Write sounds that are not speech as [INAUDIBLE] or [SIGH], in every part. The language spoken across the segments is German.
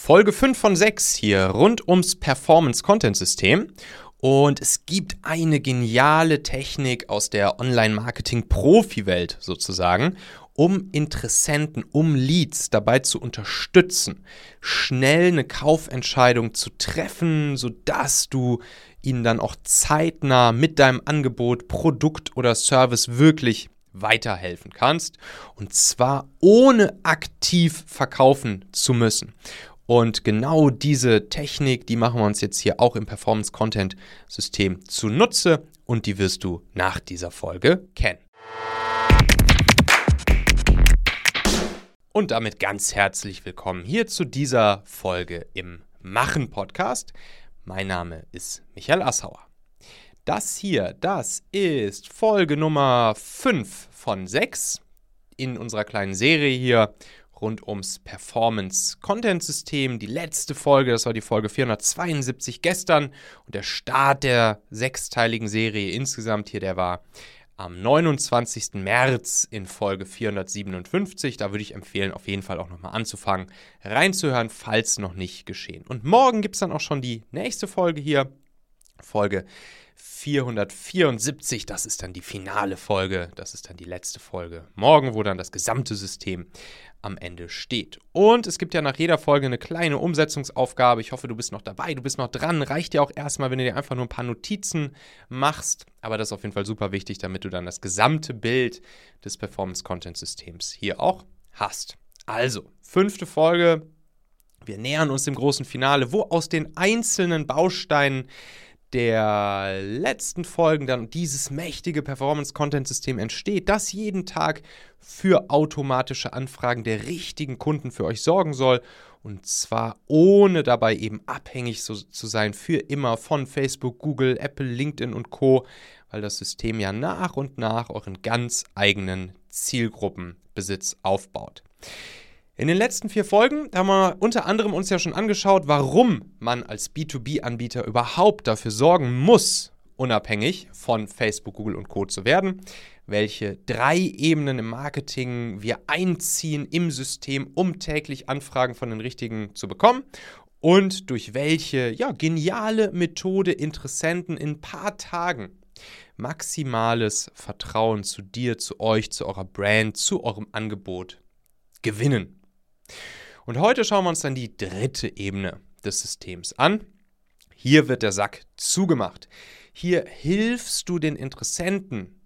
Folge 5 von 6 hier rund ums Performance Content System. Und es gibt eine geniale Technik aus der Online-Marketing-Profi-Welt sozusagen, um Interessenten, um Leads dabei zu unterstützen, schnell eine Kaufentscheidung zu treffen, sodass du ihnen dann auch zeitnah mit deinem Angebot, Produkt oder Service wirklich weiterhelfen kannst. Und zwar ohne aktiv verkaufen zu müssen. Und genau diese Technik, die machen wir uns jetzt hier auch im Performance Content System zunutze und die wirst du nach dieser Folge kennen. Und damit ganz herzlich willkommen hier zu dieser Folge im Machen Podcast. Mein Name ist Michael Assauer. Das hier, das ist Folge Nummer 5 von 6 in unserer kleinen Serie hier rund ums Performance-Content-System. Die letzte Folge, das war die Folge 472 gestern und der Start der sechsteiligen Serie insgesamt hier, der war am 29. März in Folge 457. Da würde ich empfehlen, auf jeden Fall auch nochmal anzufangen, reinzuhören, falls noch nicht geschehen. Und morgen gibt es dann auch schon die nächste Folge hier, Folge 474. Das ist dann die finale Folge. Das ist dann die letzte Folge. Morgen, wo dann das gesamte System am Ende steht. Und es gibt ja nach jeder Folge eine kleine Umsetzungsaufgabe. Ich hoffe, du bist noch dabei, du bist noch dran. Reicht dir auch erstmal, wenn du dir einfach nur ein paar Notizen machst. Aber das ist auf jeden Fall super wichtig, damit du dann das gesamte Bild des Performance-Content-Systems hier auch hast. Also, fünfte Folge. Wir nähern uns dem großen Finale, wo aus den einzelnen Bausteinen der letzten Folgen dann dieses mächtige Performance-Content-System entsteht, das jeden Tag für automatische Anfragen der richtigen Kunden für euch sorgen soll. Und zwar ohne dabei eben abhängig so, zu sein für immer von Facebook, Google, Apple, LinkedIn und Co., weil das System ja nach und nach euren ganz eigenen Zielgruppenbesitz aufbaut. In den letzten vier Folgen haben wir unter anderem uns ja schon angeschaut, warum man als B2B-Anbieter überhaupt dafür sorgen muss, unabhängig von Facebook, Google und Co. zu werden, welche drei Ebenen im Marketing wir einziehen im System, um täglich Anfragen von den richtigen zu bekommen und durch welche ja, geniale Methode Interessenten in ein paar Tagen maximales Vertrauen zu dir, zu euch, zu eurer Brand, zu eurem Angebot gewinnen. Und heute schauen wir uns dann die dritte Ebene des Systems an. Hier wird der Sack zugemacht. Hier hilfst du den Interessenten,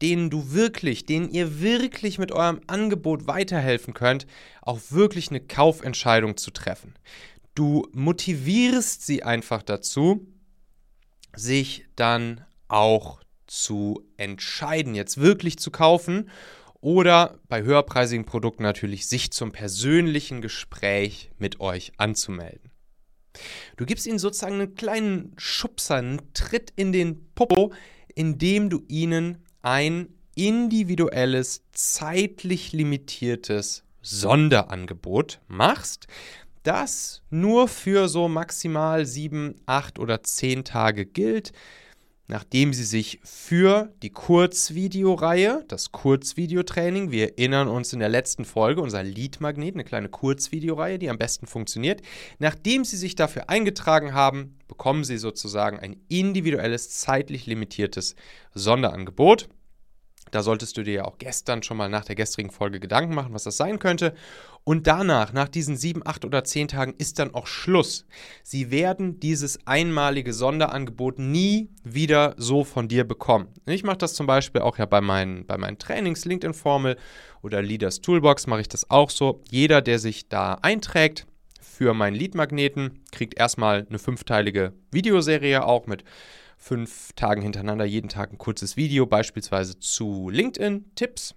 denen du wirklich, denen ihr wirklich mit eurem Angebot weiterhelfen könnt, auch wirklich eine Kaufentscheidung zu treffen. Du motivierst sie einfach dazu, sich dann auch zu entscheiden, jetzt wirklich zu kaufen oder bei höherpreisigen Produkten natürlich sich zum persönlichen Gespräch mit euch anzumelden. Du gibst ihnen sozusagen einen kleinen Schubser, einen Tritt in den Popo, indem du ihnen ein individuelles, zeitlich limitiertes Sonderangebot machst, das nur für so maximal sieben, acht oder zehn Tage gilt nachdem sie sich für die Kurzvideoreihe, das Kurzvideotraining, wir erinnern uns in der letzten Folge, unser Lead-Magnet, eine kleine Kurzvideoreihe, die am besten funktioniert, nachdem sie sich dafür eingetragen haben, bekommen sie sozusagen ein individuelles, zeitlich limitiertes Sonderangebot. Da solltest du dir ja auch gestern schon mal nach der gestrigen Folge Gedanken machen, was das sein könnte. Und danach, nach diesen sieben, acht oder zehn Tagen, ist dann auch Schluss. Sie werden dieses einmalige Sonderangebot nie wieder so von dir bekommen. Ich mache das zum Beispiel auch ja bei meinen, bei meinen Trainings, LinkedIn-Formel oder Leaders Toolbox mache ich das auch so. Jeder, der sich da einträgt, für meinen Lead-Magneten, kriegt erstmal eine fünfteilige Videoserie auch mit fünf Tagen hintereinander jeden Tag ein kurzes Video, beispielsweise zu LinkedIn-Tipps.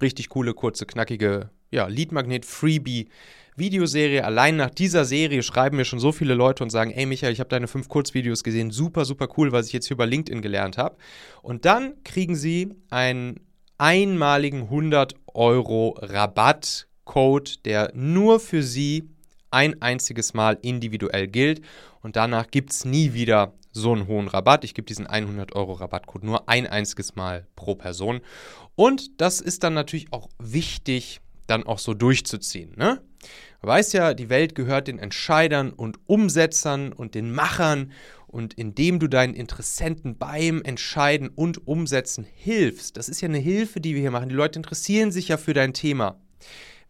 Richtig coole, kurze, knackige ja, Lead-Magnet-Freebie. Videoserie. Allein nach dieser Serie schreiben mir schon so viele Leute und sagen, ey Michael, ich habe deine fünf Kurzvideos gesehen, super, super cool, was ich jetzt hier über LinkedIn gelernt habe. Und dann kriegen sie einen einmaligen 100 Euro Rabattcode, der nur für sie ein einziges Mal individuell gilt. Und danach gibt es nie wieder so einen hohen Rabatt. Ich gebe diesen 100 Euro Rabattcode nur ein einziges Mal pro Person. Und das ist dann natürlich auch wichtig, dann auch so durchzuziehen. Ne? Du weißt ja, die Welt gehört den Entscheidern und Umsetzern und den Machern und indem du deinen Interessenten beim Entscheiden und Umsetzen hilfst, das ist ja eine Hilfe, die wir hier machen. Die Leute interessieren sich ja für dein Thema.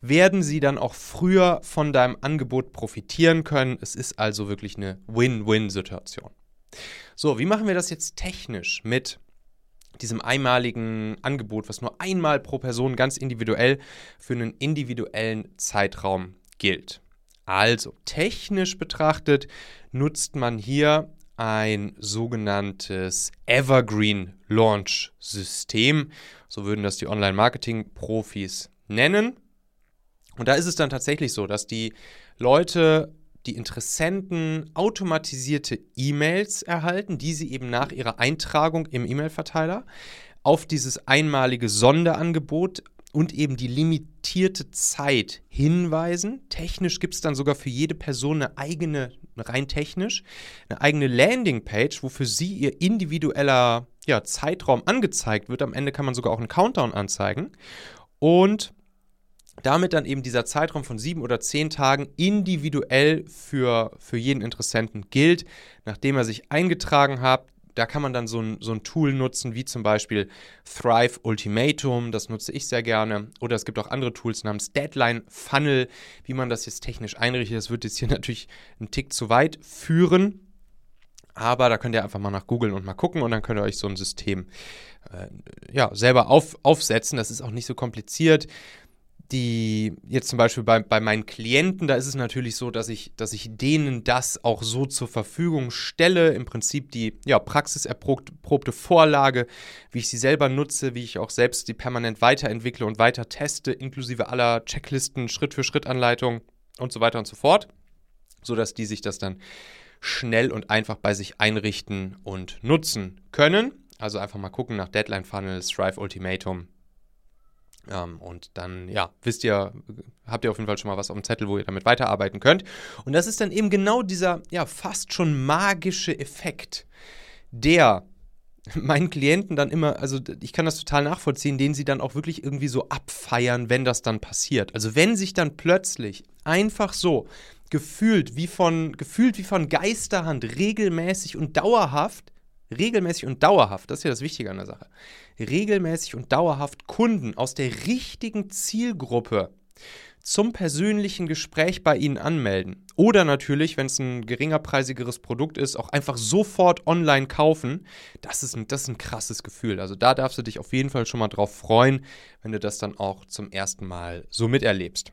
Werden sie dann auch früher von deinem Angebot profitieren können? Es ist also wirklich eine Win-Win-Situation. So, wie machen wir das jetzt technisch mit diesem einmaligen Angebot, was nur einmal pro Person ganz individuell für einen individuellen Zeitraum gilt? Also, technisch betrachtet nutzt man hier ein sogenanntes Evergreen Launch System. So würden das die Online-Marketing-Profis nennen. Und da ist es dann tatsächlich so, dass die Leute, die Interessenten automatisierte E-Mails erhalten, die sie eben nach ihrer Eintragung im E-Mail-Verteiler auf dieses einmalige Sonderangebot und eben die limitierte Zeit hinweisen. Technisch gibt es dann sogar für jede Person eine eigene, rein technisch, eine eigene Landingpage, wo für sie ihr individueller ja, Zeitraum angezeigt wird. Am Ende kann man sogar auch einen Countdown anzeigen. Und damit dann eben dieser Zeitraum von sieben oder zehn Tagen individuell für, für jeden Interessenten gilt, nachdem er sich eingetragen hat, da kann man dann so ein, so ein Tool nutzen, wie zum Beispiel Thrive Ultimatum, das nutze ich sehr gerne. Oder es gibt auch andere Tools namens Deadline Funnel, wie man das jetzt technisch einrichtet. Das wird jetzt hier [LAUGHS] natürlich einen Tick zu weit führen. Aber da könnt ihr einfach mal nach googeln und mal gucken und dann könnt ihr euch so ein System äh, ja, selber auf, aufsetzen. Das ist auch nicht so kompliziert die jetzt zum Beispiel bei, bei meinen Klienten, da ist es natürlich so, dass ich, dass ich denen das auch so zur Verfügung stelle. Im Prinzip die ja, praxiserprobte Vorlage, wie ich sie selber nutze, wie ich auch selbst die permanent weiterentwickle und weiter teste, inklusive aller Checklisten, Schritt-für-Schritt-Anleitungen und so weiter und so fort, sodass die sich das dann schnell und einfach bei sich einrichten und nutzen können. Also einfach mal gucken nach Deadline Funnels, Strive Ultimatum, ähm, und dann, ja, wisst ihr, habt ihr auf jeden Fall schon mal was auf dem Zettel, wo ihr damit weiterarbeiten könnt. Und das ist dann eben genau dieser, ja, fast schon magische Effekt, der [LAUGHS] meinen Klienten dann immer, also ich kann das total nachvollziehen, den sie dann auch wirklich irgendwie so abfeiern, wenn das dann passiert. Also wenn sich dann plötzlich einfach so gefühlt wie von, gefühlt wie von Geisterhand regelmäßig und dauerhaft regelmäßig und dauerhaft, das ist ja das Wichtige an der Sache, regelmäßig und dauerhaft Kunden aus der richtigen Zielgruppe zum persönlichen Gespräch bei Ihnen anmelden. Oder natürlich, wenn es ein geringerpreisigeres Produkt ist, auch einfach sofort online kaufen. Das ist, ein, das ist ein krasses Gefühl. Also da darfst du dich auf jeden Fall schon mal drauf freuen, wenn du das dann auch zum ersten Mal so miterlebst.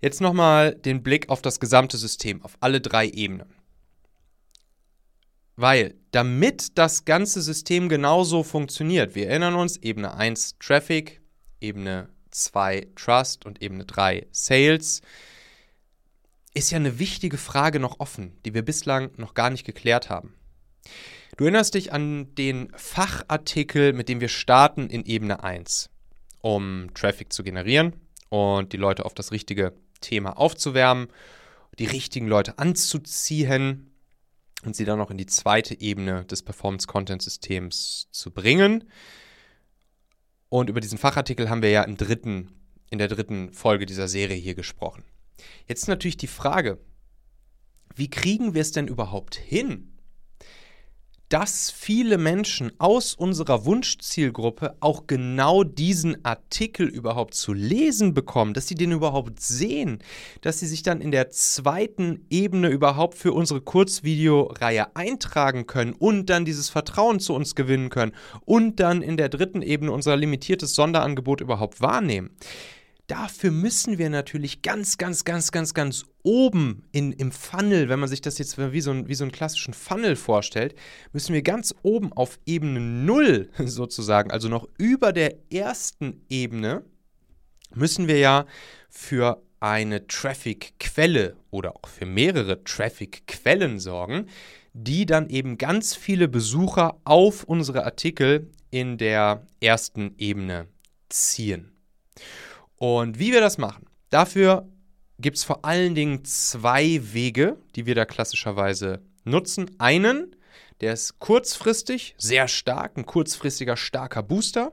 Jetzt nochmal den Blick auf das gesamte System, auf alle drei Ebenen. Weil, damit das ganze System genauso funktioniert, wir erinnern uns, Ebene 1 Traffic, Ebene 2 Trust und Ebene 3 Sales, ist ja eine wichtige Frage noch offen, die wir bislang noch gar nicht geklärt haben. Du erinnerst dich an den Fachartikel, mit dem wir starten in Ebene 1, um Traffic zu generieren und die Leute auf das richtige Thema aufzuwärmen, die richtigen Leute anzuziehen und sie dann noch in die zweite Ebene des Performance-Content-Systems zu bringen. Und über diesen Fachartikel haben wir ja im dritten, in der dritten Folge dieser Serie hier gesprochen. Jetzt ist natürlich die Frage, wie kriegen wir es denn überhaupt hin, dass viele Menschen aus unserer Wunschzielgruppe auch genau diesen Artikel überhaupt zu lesen bekommen, dass sie den überhaupt sehen, dass sie sich dann in der zweiten Ebene überhaupt für unsere Kurzvideoreihe eintragen können und dann dieses Vertrauen zu uns gewinnen können und dann in der dritten Ebene unser limitiertes Sonderangebot überhaupt wahrnehmen. Dafür müssen wir natürlich ganz, ganz, ganz, ganz, ganz oben in, im Funnel, wenn man sich das jetzt wie so, ein, wie so einen klassischen Funnel vorstellt, müssen wir ganz oben auf Ebene 0 [LAUGHS] sozusagen, also noch über der ersten Ebene, müssen wir ja für eine Traffic-Quelle oder auch für mehrere Traffic-Quellen sorgen, die dann eben ganz viele Besucher auf unsere Artikel in der ersten Ebene ziehen. Und wie wir das machen, dafür gibt es vor allen Dingen zwei Wege, die wir da klassischerweise nutzen. Einen, der ist kurzfristig sehr stark, ein kurzfristiger starker Booster.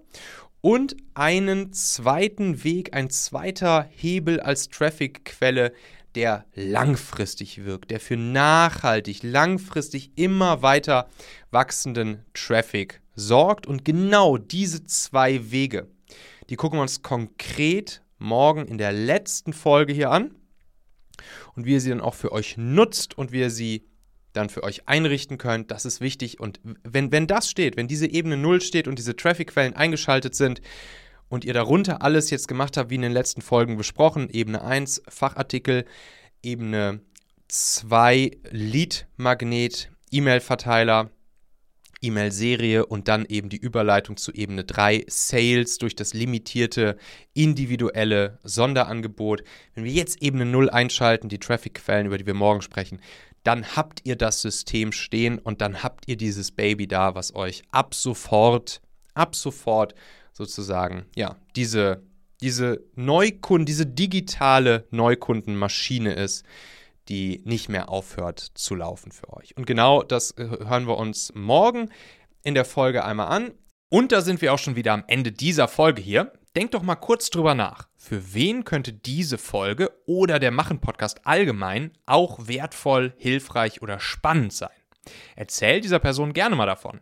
Und einen zweiten Weg, ein zweiter Hebel als Traffic-Quelle, der langfristig wirkt, der für nachhaltig, langfristig immer weiter wachsenden Traffic sorgt. Und genau diese zwei Wege, die gucken wir uns konkret morgen in der letzten Folge hier an und wie ihr sie dann auch für euch nutzt und wie ihr sie dann für euch einrichten könnt. Das ist wichtig. Und wenn, wenn das steht, wenn diese Ebene 0 steht und diese Traffic-Quellen eingeschaltet sind und ihr darunter alles jetzt gemacht habt, wie in den letzten Folgen besprochen, Ebene 1 Fachartikel, Ebene 2 Lead-Magnet, E-Mail-Verteiler, E-Mail-Serie und dann eben die Überleitung zu Ebene 3, Sales durch das limitierte individuelle Sonderangebot. Wenn wir jetzt Ebene 0 einschalten, die Traffic-Quellen, über die wir morgen sprechen, dann habt ihr das System stehen und dann habt ihr dieses Baby da, was euch ab sofort, ab sofort sozusagen, ja, diese, diese Neukunden, diese digitale Neukundenmaschine ist, die nicht mehr aufhört zu laufen für euch. Und genau das äh, hören wir uns morgen in der Folge einmal an. Und da sind wir auch schon wieder am Ende dieser Folge hier. Denkt doch mal kurz drüber nach. Für wen könnte diese Folge oder der Machen-Podcast allgemein auch wertvoll, hilfreich oder spannend sein? Erzähl dieser Person gerne mal davon.